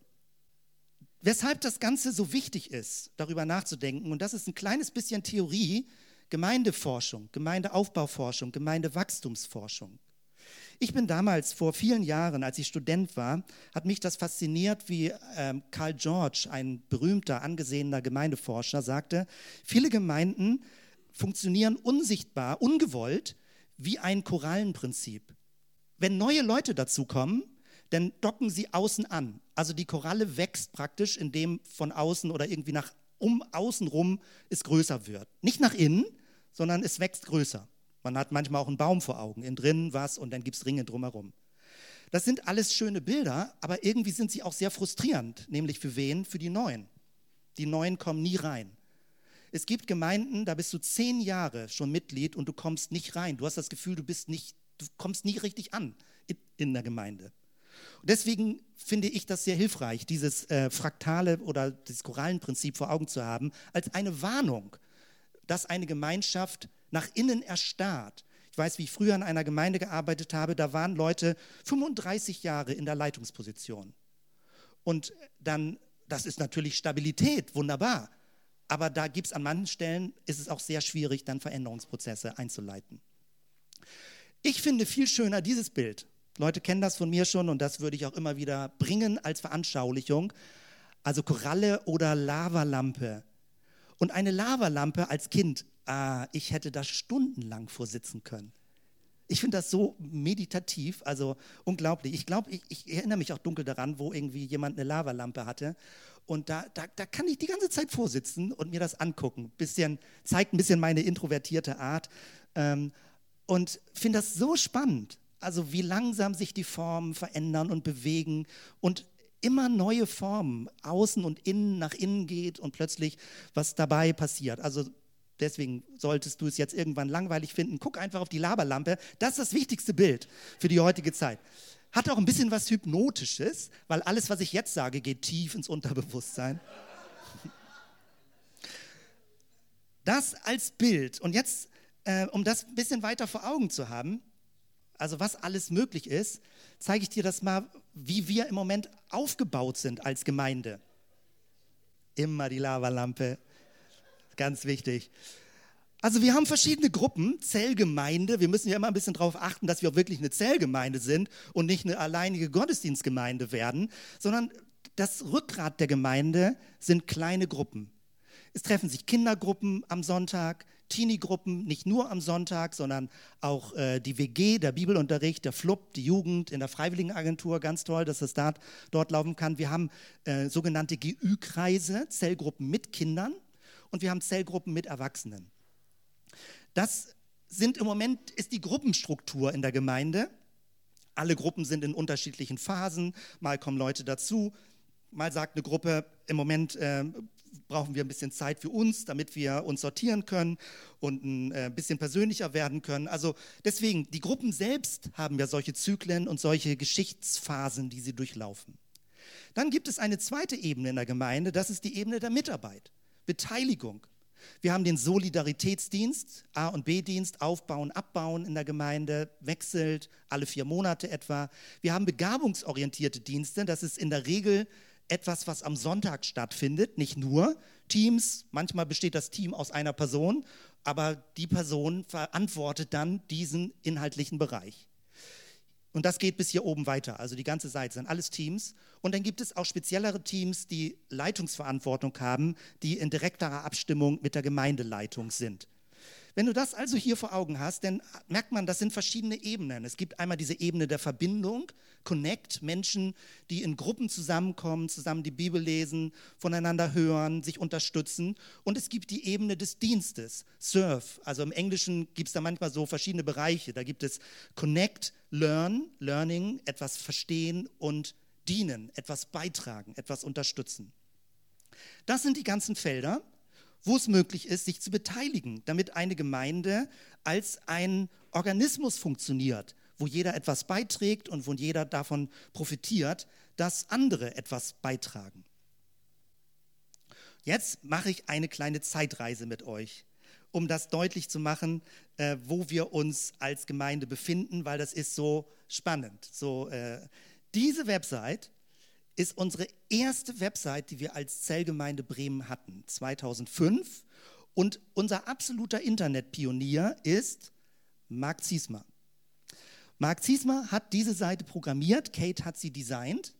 Weshalb das Ganze so wichtig ist, darüber nachzudenken, und das ist ein kleines bisschen Theorie, Gemeindeforschung, Gemeindeaufbauforschung, Gemeindewachstumsforschung. Ich bin damals vor vielen Jahren, als ich Student war, hat mich das fasziniert, wie ähm, Karl George, ein berühmter, angesehener Gemeindeforscher, sagte, viele Gemeinden funktionieren unsichtbar, ungewollt, wie ein Korallenprinzip. Wenn neue Leute dazukommen, dann docken sie außen an. Also die Koralle wächst praktisch, indem von außen oder irgendwie nach um außen rum es größer wird. Nicht nach innen, sondern es wächst größer. Man hat manchmal auch einen Baum vor Augen, innen drin was und dann gibt es Ringe drumherum. Das sind alles schöne Bilder, aber irgendwie sind sie auch sehr frustrierend, nämlich für wen? Für die Neuen. Die Neuen kommen nie rein. Es gibt Gemeinden, da bist du zehn Jahre schon Mitglied und du kommst nicht rein. Du hast das Gefühl, du bist nicht, du kommst nie richtig an in, in der Gemeinde. Und deswegen finde ich das sehr hilfreich, dieses äh, fraktale oder das Korallenprinzip vor Augen zu haben, als eine Warnung, dass eine Gemeinschaft nach innen erstarrt. Ich weiß, wie ich früher in einer Gemeinde gearbeitet habe, da waren Leute 35 Jahre in der Leitungsposition. Und dann, das ist natürlich Stabilität, wunderbar. Aber da gibt es an manchen Stellen, ist es auch sehr schwierig, dann Veränderungsprozesse einzuleiten. Ich finde viel schöner dieses Bild. Leute kennen das von mir schon und das würde ich auch immer wieder bringen als Veranschaulichung. Also Koralle oder Lavalampe. Und eine Lavalampe als Kind ah, ich hätte da stundenlang vorsitzen können. Ich finde das so meditativ, also unglaublich. Ich glaube, ich, ich, erinnere mich auch dunkel daran, wo irgendwie jemand eine Lavalampe hatte. Und da, da, da kann ich die ganze Zeit vorsitzen und mir das angucken. Bisschen, zeigt ein bisschen meine introvertierte Art. Ähm, und finde das so spannend. Also wie langsam sich die Formen verändern und bewegen und immer neue Formen, außen und innen nach innen geht und plötzlich was dabei passiert. Also Deswegen solltest du es jetzt irgendwann langweilig finden. Guck einfach auf die Laberlampe. Das ist das wichtigste Bild für die heutige Zeit. Hat auch ein bisschen was Hypnotisches, weil alles, was ich jetzt sage, geht tief ins Unterbewusstsein. Das als Bild. Und jetzt, äh, um das ein bisschen weiter vor Augen zu haben, also was alles möglich ist, zeige ich dir das mal, wie wir im Moment aufgebaut sind als Gemeinde. Immer die Lavalampe Ganz wichtig. Also wir haben verschiedene Gruppen, Zellgemeinde. Wir müssen ja immer ein bisschen darauf achten, dass wir auch wirklich eine Zellgemeinde sind und nicht eine alleinige Gottesdienstgemeinde werden, sondern das Rückgrat der Gemeinde sind kleine Gruppen. Es treffen sich Kindergruppen am Sonntag, Teenie-Gruppen, nicht nur am Sonntag, sondern auch äh, die WG, der Bibelunterricht, der FLUB, die Jugend in der Freiwilligenagentur, ganz toll, dass das dort, dort laufen kann. Wir haben äh, sogenannte GÜ-Kreise, Zellgruppen mit Kindern und wir haben Zellgruppen mit Erwachsenen. Das sind im Moment ist die Gruppenstruktur in der Gemeinde. Alle Gruppen sind in unterschiedlichen Phasen. Mal kommen Leute dazu. Mal sagt eine Gruppe, im Moment äh, brauchen wir ein bisschen Zeit für uns, damit wir uns sortieren können und ein äh, bisschen persönlicher werden können. Also deswegen, die Gruppen selbst haben ja solche Zyklen und solche Geschichtsphasen, die sie durchlaufen. Dann gibt es eine zweite Ebene in der Gemeinde, das ist die Ebene der Mitarbeit. Beteiligung. Wir haben den Solidaritätsdienst, A- und B-Dienst, Aufbauen, Abbauen in der Gemeinde, wechselt alle vier Monate etwa. Wir haben begabungsorientierte Dienste, das ist in der Regel etwas, was am Sonntag stattfindet, nicht nur. Teams, manchmal besteht das Team aus einer Person, aber die Person verantwortet dann diesen inhaltlichen Bereich. Und das geht bis hier oben weiter. Also die ganze Seite sind alles Teams. Und dann gibt es auch speziellere Teams, die Leitungsverantwortung haben, die in direkterer Abstimmung mit der Gemeindeleitung sind. Wenn du das also hier vor Augen hast, dann merkt man, das sind verschiedene Ebenen. Es gibt einmal diese Ebene der Verbindung, Connect, Menschen, die in Gruppen zusammenkommen, zusammen die Bibel lesen, voneinander hören, sich unterstützen. Und es gibt die Ebene des Dienstes, Serve. Also im Englischen gibt es da manchmal so verschiedene Bereiche. Da gibt es Connect, Learn, Learning, etwas verstehen und dienen, etwas beitragen, etwas unterstützen. Das sind die ganzen Felder wo es möglich ist, sich zu beteiligen, damit eine Gemeinde als ein Organismus funktioniert, wo jeder etwas beiträgt und wo jeder davon profitiert, dass andere etwas beitragen. Jetzt mache ich eine kleine Zeitreise mit euch, um das deutlich zu machen, äh, wo wir uns als Gemeinde befinden, weil das ist so spannend. So, äh, diese Website ist unsere erste Website, die wir als Zellgemeinde Bremen hatten, 2005. Und unser absoluter Internetpionier ist Marc Ziesmer. Marc Ziesmer hat diese Seite programmiert, Kate hat sie designt.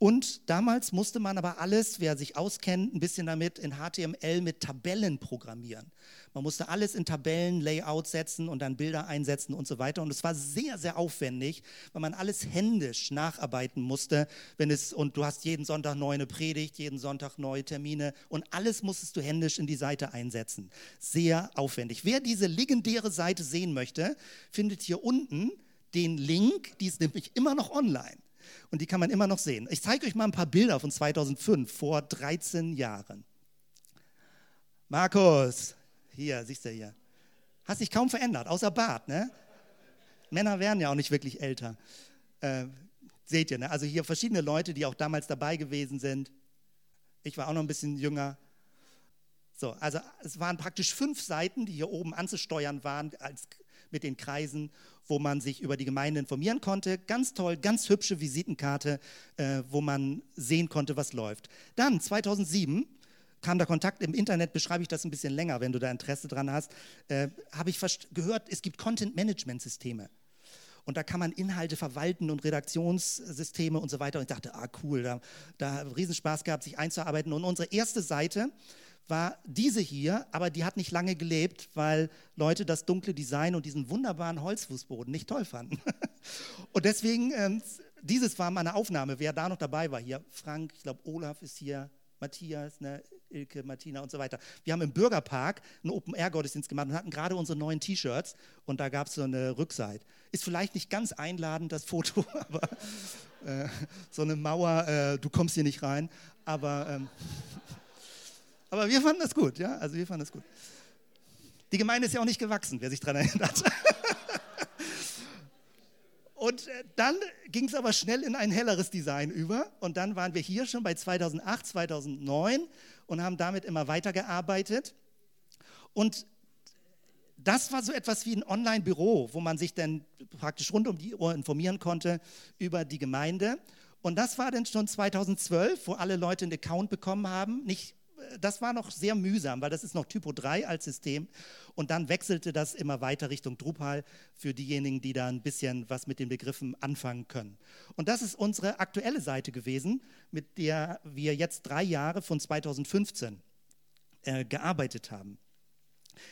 Und damals musste man aber alles, wer sich auskennt, ein bisschen damit in HTML mit Tabellen programmieren. Man musste alles in Tabellen, Layout setzen und dann Bilder einsetzen und so weiter. Und es war sehr, sehr aufwendig, weil man alles händisch nacharbeiten musste. Wenn es, und du hast jeden Sonntag neu eine Predigt, jeden Sonntag neue Termine und alles musstest du händisch in die Seite einsetzen. Sehr aufwendig. Wer diese legendäre Seite sehen möchte, findet hier unten den Link, die ist nämlich immer noch online. Und die kann man immer noch sehen. Ich zeige euch mal ein paar Bilder von 2005, vor 13 Jahren. Markus, hier, siehst du hier. Hast dich kaum verändert, außer Bart, ne? Männer werden ja auch nicht wirklich älter. Äh, seht ihr, ne? Also hier verschiedene Leute, die auch damals dabei gewesen sind. Ich war auch noch ein bisschen jünger. So, also es waren praktisch fünf Seiten, die hier oben anzusteuern waren als, mit den Kreisen, wo man sich über die Gemeinde informieren konnte. Ganz toll, ganz hübsche Visitenkarte, äh, wo man sehen konnte, was läuft. Dann 2007 kam der Kontakt im Internet, beschreibe ich das ein bisschen länger, wenn du da Interesse dran hast, äh, habe ich gehört, es gibt Content-Management-Systeme. Und da kann man Inhalte verwalten und Redaktionssysteme und so weiter. Und ich dachte, ah cool, da, da Riesenspaß gehabt, sich einzuarbeiten. Und unsere erste Seite war diese hier, aber die hat nicht lange gelebt, weil Leute das dunkle Design und diesen wunderbaren Holzfußboden nicht toll fanden. und deswegen, ähm, dieses war meine Aufnahme, wer da noch dabei war hier. Frank, ich glaube, Olaf ist hier, Matthias, ne, Ilke, Martina und so weiter. Wir haben im Bürgerpark einen Open-Air-Gottesdienst gemacht und hatten gerade unsere neuen T-Shirts und da gab es so eine Rückseite. Ist vielleicht nicht ganz einladend, das Foto, aber äh, so eine Mauer, äh, du kommst hier nicht rein, aber, ähm, aber wir fanden das gut, ja, also wir fanden das gut. Die Gemeinde ist ja auch nicht gewachsen, wer sich daran erinnert. Und äh, dann ging es aber schnell in ein helleres Design über. Und dann waren wir hier schon bei 2008, 2009 und haben damit immer weitergearbeitet. Und das war so etwas wie ein Online-Büro, wo man sich dann praktisch rund um die Uhr informieren konnte über die Gemeinde. Und das war dann schon 2012, wo alle Leute einen Account bekommen haben. Nicht das war noch sehr mühsam, weil das ist noch Typo 3 als System. Und dann wechselte das immer weiter Richtung Drupal für diejenigen, die da ein bisschen was mit den Begriffen anfangen können. Und das ist unsere aktuelle Seite gewesen, mit der wir jetzt drei Jahre von 2015 äh, gearbeitet haben.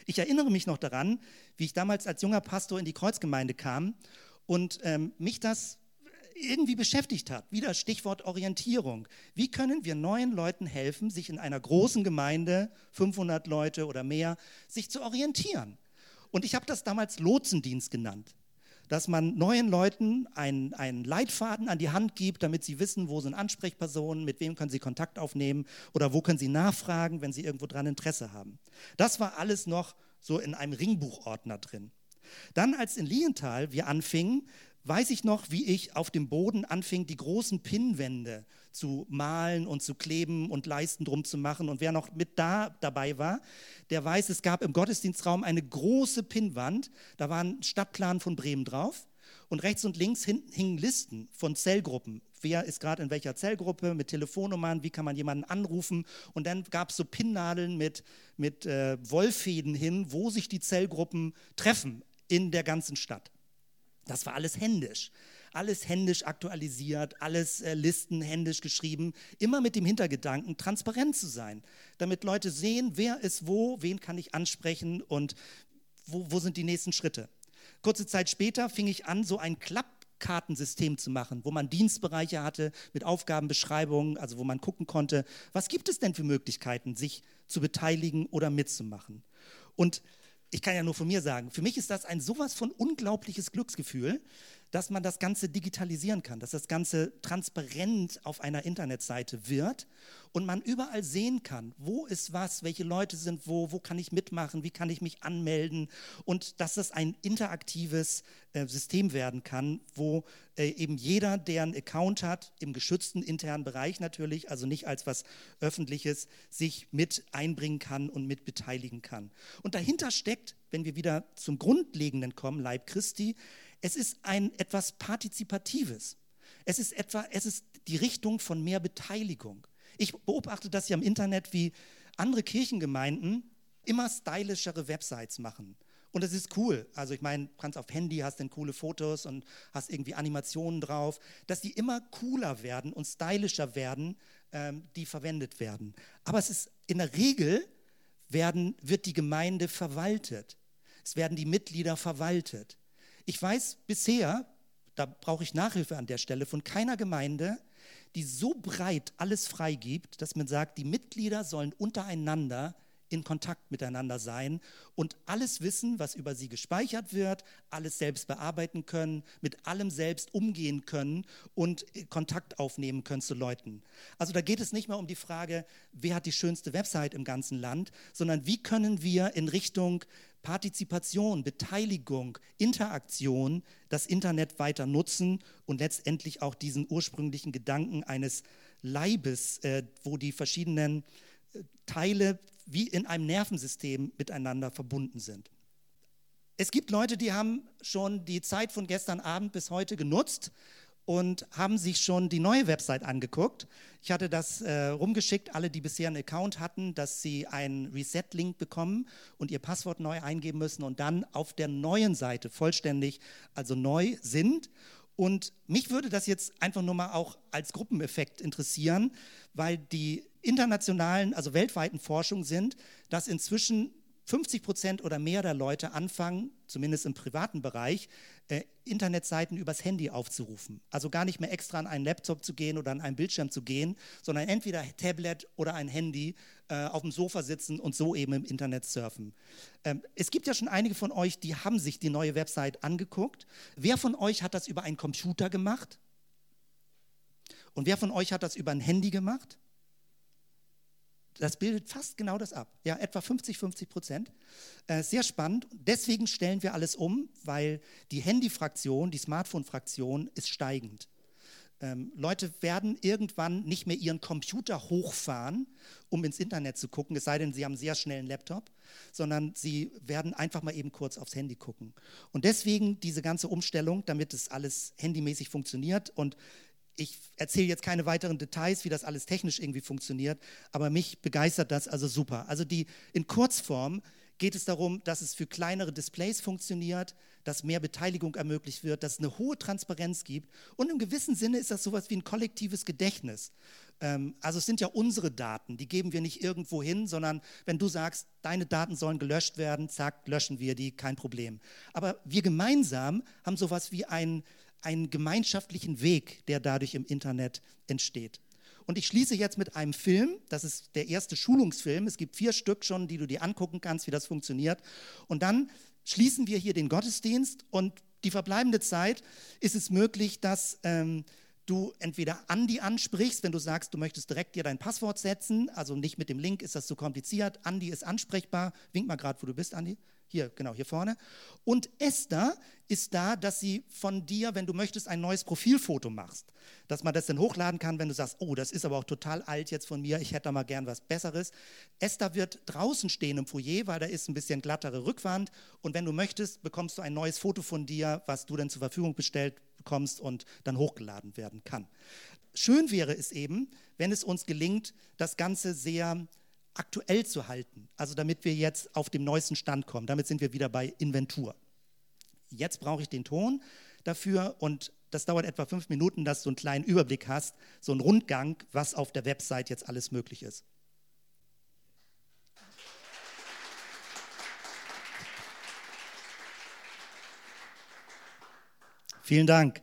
Ich erinnere mich noch daran, wie ich damals als junger Pastor in die Kreuzgemeinde kam und ähm, mich das irgendwie beschäftigt hat. Wieder Stichwort Orientierung. Wie können wir neuen Leuten helfen, sich in einer großen Gemeinde, 500 Leute oder mehr, sich zu orientieren? Und ich habe das damals Lotsendienst genannt, dass man neuen Leuten einen, einen Leitfaden an die Hand gibt, damit sie wissen, wo sind Ansprechpersonen, mit wem können sie Kontakt aufnehmen oder wo können sie nachfragen, wenn sie irgendwo dran Interesse haben. Das war alles noch so in einem Ringbuchordner drin. Dann, als in Lienthal wir anfingen, weiß ich noch, wie ich auf dem Boden anfing, die großen Pinnwände zu malen und zu kleben und Leisten drum zu machen. Und wer noch mit da dabei war, der weiß, es gab im Gottesdienstraum eine große Pinnwand. Da war ein Stadtplan von Bremen drauf. Und rechts und links hingen Listen von Zellgruppen. Wer ist gerade in welcher Zellgruppe, mit Telefonnummern, wie kann man jemanden anrufen. Und dann gab es so Pinnnadeln mit, mit äh, Wollfäden hin, wo sich die Zellgruppen treffen in der ganzen Stadt. Das war alles händisch. Alles händisch aktualisiert, alles äh, Listen händisch geschrieben, immer mit dem Hintergedanken, transparent zu sein, damit Leute sehen, wer ist wo, wen kann ich ansprechen und wo, wo sind die nächsten Schritte? Kurze Zeit später fing ich an, so ein Klappkartensystem zu machen, wo man Dienstbereiche hatte mit Aufgabenbeschreibungen, also wo man gucken konnte, was gibt es denn für Möglichkeiten, sich zu beteiligen oder mitzumachen. Und ich kann ja nur von mir sagen, für mich ist das ein sowas von unglaubliches Glücksgefühl, dass man das Ganze digitalisieren kann, dass das Ganze transparent auf einer Internetseite wird und man überall sehen kann, wo ist was, welche Leute sind wo, wo kann ich mitmachen, wie kann ich mich anmelden und dass das ein interaktives äh, System werden kann, wo äh, eben jeder, der einen Account hat, im geschützten internen Bereich natürlich, also nicht als was Öffentliches, sich mit einbringen kann und mit beteiligen kann. Und dahinter steckt, wenn wir wieder zum Grundlegenden kommen, Leib Christi, es ist ein etwas Partizipatives. Es ist, etwa, es ist die Richtung von mehr Beteiligung. Ich beobachte das ja im Internet, wie andere Kirchengemeinden immer stylischere Websites machen. Und das ist cool. Also ich meine, kannst auf Handy, hast dann coole Fotos und hast irgendwie Animationen drauf, dass die immer cooler werden und stylischer werden, ähm, die verwendet werden. Aber es ist in der Regel werden, wird die Gemeinde verwaltet. Es werden die Mitglieder verwaltet. Ich weiß bisher, da brauche ich Nachhilfe an der Stelle, von keiner Gemeinde, die so breit alles freigibt, dass man sagt, die Mitglieder sollen untereinander in Kontakt miteinander sein und alles wissen, was über sie gespeichert wird, alles selbst bearbeiten können, mit allem selbst umgehen können und Kontakt aufnehmen können zu Leuten. Also da geht es nicht mehr um die Frage, wer hat die schönste Website im ganzen Land, sondern wie können wir in Richtung Partizipation, Beteiligung, Interaktion das Internet weiter nutzen und letztendlich auch diesen ursprünglichen Gedanken eines Leibes, äh, wo die verschiedenen äh, Teile wie in einem Nervensystem miteinander verbunden sind. Es gibt Leute, die haben schon die Zeit von gestern Abend bis heute genutzt und haben sich schon die neue Website angeguckt. Ich hatte das äh, rumgeschickt, alle, die bisher einen Account hatten, dass sie einen Reset-Link bekommen und ihr Passwort neu eingeben müssen und dann auf der neuen Seite vollständig, also neu sind. Und mich würde das jetzt einfach nur mal auch als Gruppeneffekt interessieren, weil die internationalen, also weltweiten Forschungen sind, dass inzwischen 50 Prozent oder mehr der Leute anfangen, zumindest im privaten Bereich, äh, Internetseiten übers Handy aufzurufen. Also gar nicht mehr extra an einen Laptop zu gehen oder an einen Bildschirm zu gehen, sondern entweder Tablet oder ein Handy äh, auf dem Sofa sitzen und so eben im Internet surfen. Ähm, es gibt ja schon einige von euch, die haben sich die neue Website angeguckt. Wer von euch hat das über einen Computer gemacht? Und wer von euch hat das über ein Handy gemacht? Das bildet fast genau das ab. Ja, etwa 50, 50 Prozent. Äh, sehr spannend. Deswegen stellen wir alles um, weil die Handy-Fraktion, die Smartphone-Fraktion ist steigend. Ähm, Leute werden irgendwann nicht mehr ihren Computer hochfahren, um ins Internet zu gucken, es sei denn, sie haben einen sehr schnellen Laptop, sondern sie werden einfach mal eben kurz aufs Handy gucken. Und deswegen diese ganze Umstellung, damit es alles handymäßig funktioniert und ich erzähle jetzt keine weiteren Details, wie das alles technisch irgendwie funktioniert, aber mich begeistert das also super. Also die in Kurzform geht es darum, dass es für kleinere Displays funktioniert, dass mehr Beteiligung ermöglicht wird, dass es eine hohe Transparenz gibt und im gewissen Sinne ist das sowas wie ein kollektives Gedächtnis. Ähm, also es sind ja unsere Daten, die geben wir nicht irgendwo hin, sondern wenn du sagst, deine Daten sollen gelöscht werden, zack, löschen wir die, kein Problem. Aber wir gemeinsam haben sowas wie ein einen gemeinschaftlichen Weg, der dadurch im Internet entsteht. Und ich schließe jetzt mit einem Film, das ist der erste Schulungsfilm. Es gibt vier Stück schon, die du dir angucken kannst, wie das funktioniert. Und dann schließen wir hier den Gottesdienst und die verbleibende Zeit ist es möglich, dass ähm, du entweder Andi ansprichst, wenn du sagst, du möchtest direkt dir dein Passwort setzen, also nicht mit dem Link ist das zu kompliziert. Andi ist ansprechbar. Wink mal gerade, wo du bist, Andi. Hier, genau, hier vorne. Und Esther ist da, dass sie von dir, wenn du möchtest, ein neues Profilfoto machst. Dass man das dann hochladen kann, wenn du sagst, oh, das ist aber auch total alt jetzt von mir, ich hätte da mal gern was Besseres. Esther wird draußen stehen im Foyer, weil da ist ein bisschen glattere Rückwand. Und wenn du möchtest, bekommst du ein neues Foto von dir, was du dann zur Verfügung bestellt bekommst und dann hochgeladen werden kann. Schön wäre es eben, wenn es uns gelingt, das Ganze sehr aktuell zu halten. Also damit wir jetzt auf dem neuesten Stand kommen. Damit sind wir wieder bei Inventur. Jetzt brauche ich den Ton dafür und das dauert etwa fünf Minuten, dass du einen kleinen Überblick hast, so einen Rundgang, was auf der Website jetzt alles möglich ist. Vielen Dank.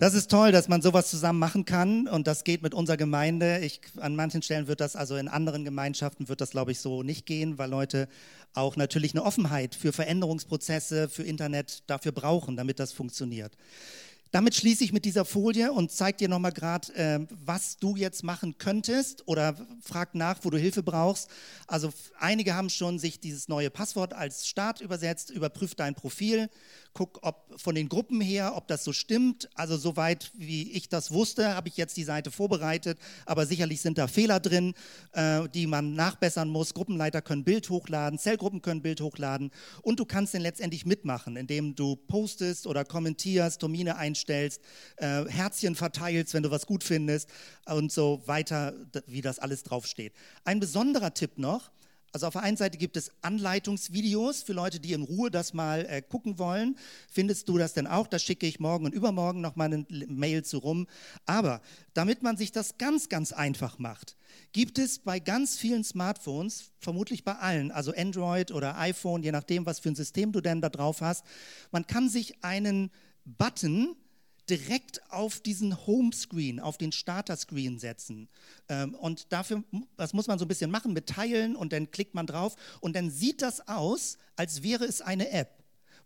Das ist toll, dass man sowas zusammen machen kann und das geht mit unserer Gemeinde. Ich, an manchen Stellen wird das, also in anderen Gemeinschaften wird das, glaube ich, so nicht gehen, weil Leute auch natürlich eine Offenheit für Veränderungsprozesse, für Internet dafür brauchen, damit das funktioniert. Damit schließe ich mit dieser Folie und zeige dir nochmal gerade, äh, was du jetzt machen könntest oder frag nach, wo du Hilfe brauchst. Also einige haben schon sich dieses neue Passwort als Start übersetzt, überprüf dein Profil, guck, ob von den Gruppen her, ob das so stimmt. Also soweit wie ich das wusste, habe ich jetzt die Seite vorbereitet, aber sicherlich sind da Fehler drin, äh, die man nachbessern muss. Gruppenleiter können Bild hochladen, Zellgruppen können Bild hochladen und du kannst dann letztendlich mitmachen, indem du postest oder kommentierst, Termine einstellst, äh, Herzchen verteilst, wenn du was gut findest und so weiter, wie das alles draufsteht. Ein besonderer Tipp noch, also auf der einen Seite gibt es Anleitungsvideos für Leute, die in Ruhe das mal äh, gucken wollen. Findest du das denn auch? Da schicke ich morgen und übermorgen noch mal eine Mail zu rum. Aber damit man sich das ganz, ganz einfach macht, gibt es bei ganz vielen Smartphones, vermutlich bei allen, also Android oder iPhone, je nachdem, was für ein System du denn da drauf hast, man kann sich einen Button direkt auf diesen Homescreen, auf den Starter-Screen setzen. Ähm, und dafür, das muss man so ein bisschen machen mit Teilen und dann klickt man drauf und dann sieht das aus, als wäre es eine App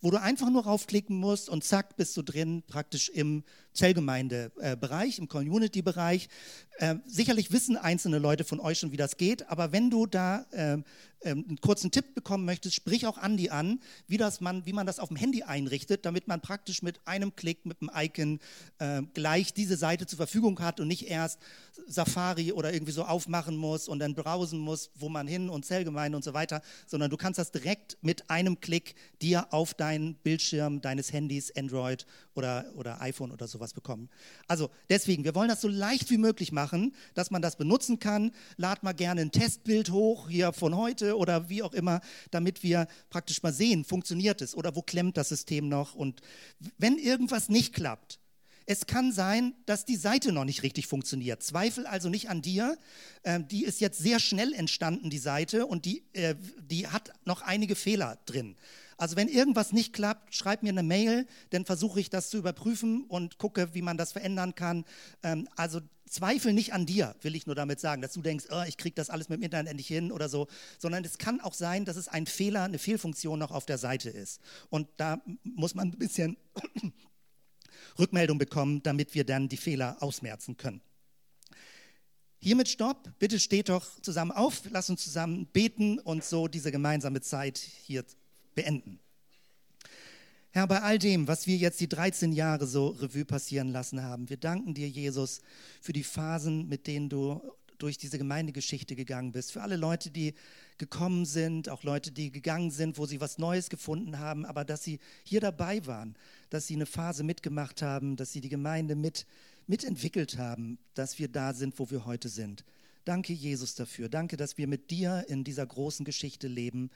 wo du einfach nur raufklicken musst und zack, bist du drin, praktisch im Zellgemeindebereich, im Community-Bereich. Äh, sicherlich wissen einzelne Leute von euch schon, wie das geht, aber wenn du da äh, ähm, einen kurzen Tipp bekommen möchtest, sprich auch Andi an, wie, das man, wie man das auf dem Handy einrichtet, damit man praktisch mit einem Klick, mit dem Icon äh, gleich diese Seite zur Verfügung hat und nicht erst Safari oder irgendwie so aufmachen muss und dann browsen muss, wo man hin und Zellgemeinde und so weiter, sondern du kannst das direkt mit einem Klick dir auf deinen Bildschirm deines Handys, Android oder, oder iPhone oder sowas bekommen. Also deswegen, wir wollen das so leicht wie möglich machen, dass man das benutzen kann. Lad mal gerne ein Testbild hoch, hier von heute oder wie auch immer, damit wir praktisch mal sehen, funktioniert es oder wo klemmt das System noch. Und wenn irgendwas nicht klappt, es kann sein, dass die Seite noch nicht richtig funktioniert. Zweifel also nicht an dir. Ähm, die ist jetzt sehr schnell entstanden, die Seite, und die, äh, die hat noch einige Fehler drin. Also wenn irgendwas nicht klappt, schreib mir eine Mail, dann versuche ich das zu überprüfen und gucke, wie man das verändern kann. Ähm, also Zweifel nicht an dir, will ich nur damit sagen, dass du denkst, oh, ich kriege das alles mit dem Internet endlich hin oder so, sondern es kann auch sein, dass es ein Fehler, eine Fehlfunktion noch auf der Seite ist. Und da muss man ein bisschen Rückmeldung bekommen, damit wir dann die Fehler ausmerzen können. Hiermit Stopp. Bitte steht doch zusammen auf. Lass uns zusammen beten und so diese gemeinsame Zeit hier beenden. Herr, bei all dem, was wir jetzt die 13 Jahre so Revue passieren lassen haben, wir danken dir, Jesus, für die Phasen, mit denen du durch diese Gemeindegeschichte gegangen bist, für alle Leute, die gekommen sind, auch Leute, die gegangen sind, wo sie was Neues gefunden haben, aber dass sie hier dabei waren, dass sie eine Phase mitgemacht haben, dass sie die Gemeinde mit, mitentwickelt haben, dass wir da sind, wo wir heute sind. Danke, Jesus, dafür. Danke, dass wir mit dir in dieser großen Geschichte leben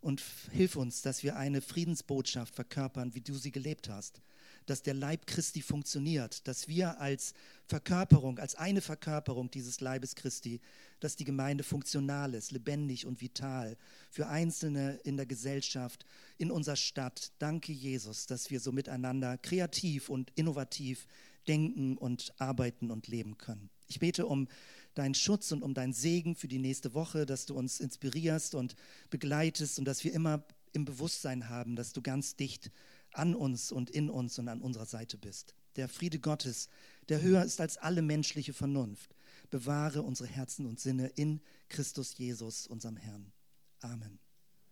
und hilf uns, dass wir eine Friedensbotschaft verkörpern, wie du sie gelebt hast. Dass der Leib Christi funktioniert, dass wir als Verkörperung, als eine Verkörperung dieses Leibes Christi, dass die Gemeinde funktional ist, lebendig und vital für Einzelne in der Gesellschaft, in unserer Stadt. Danke, Jesus, dass wir so miteinander kreativ und innovativ denken und arbeiten und leben können. Ich bete um deinen Schutz und um deinen Segen für die nächste Woche, dass du uns inspirierst und begleitest und dass wir immer im Bewusstsein haben, dass du ganz dicht an uns und in uns und an unserer Seite bist. Der Friede Gottes, der höher ist als alle menschliche Vernunft, bewahre unsere Herzen und Sinne in Christus Jesus, unserem Herrn. Amen.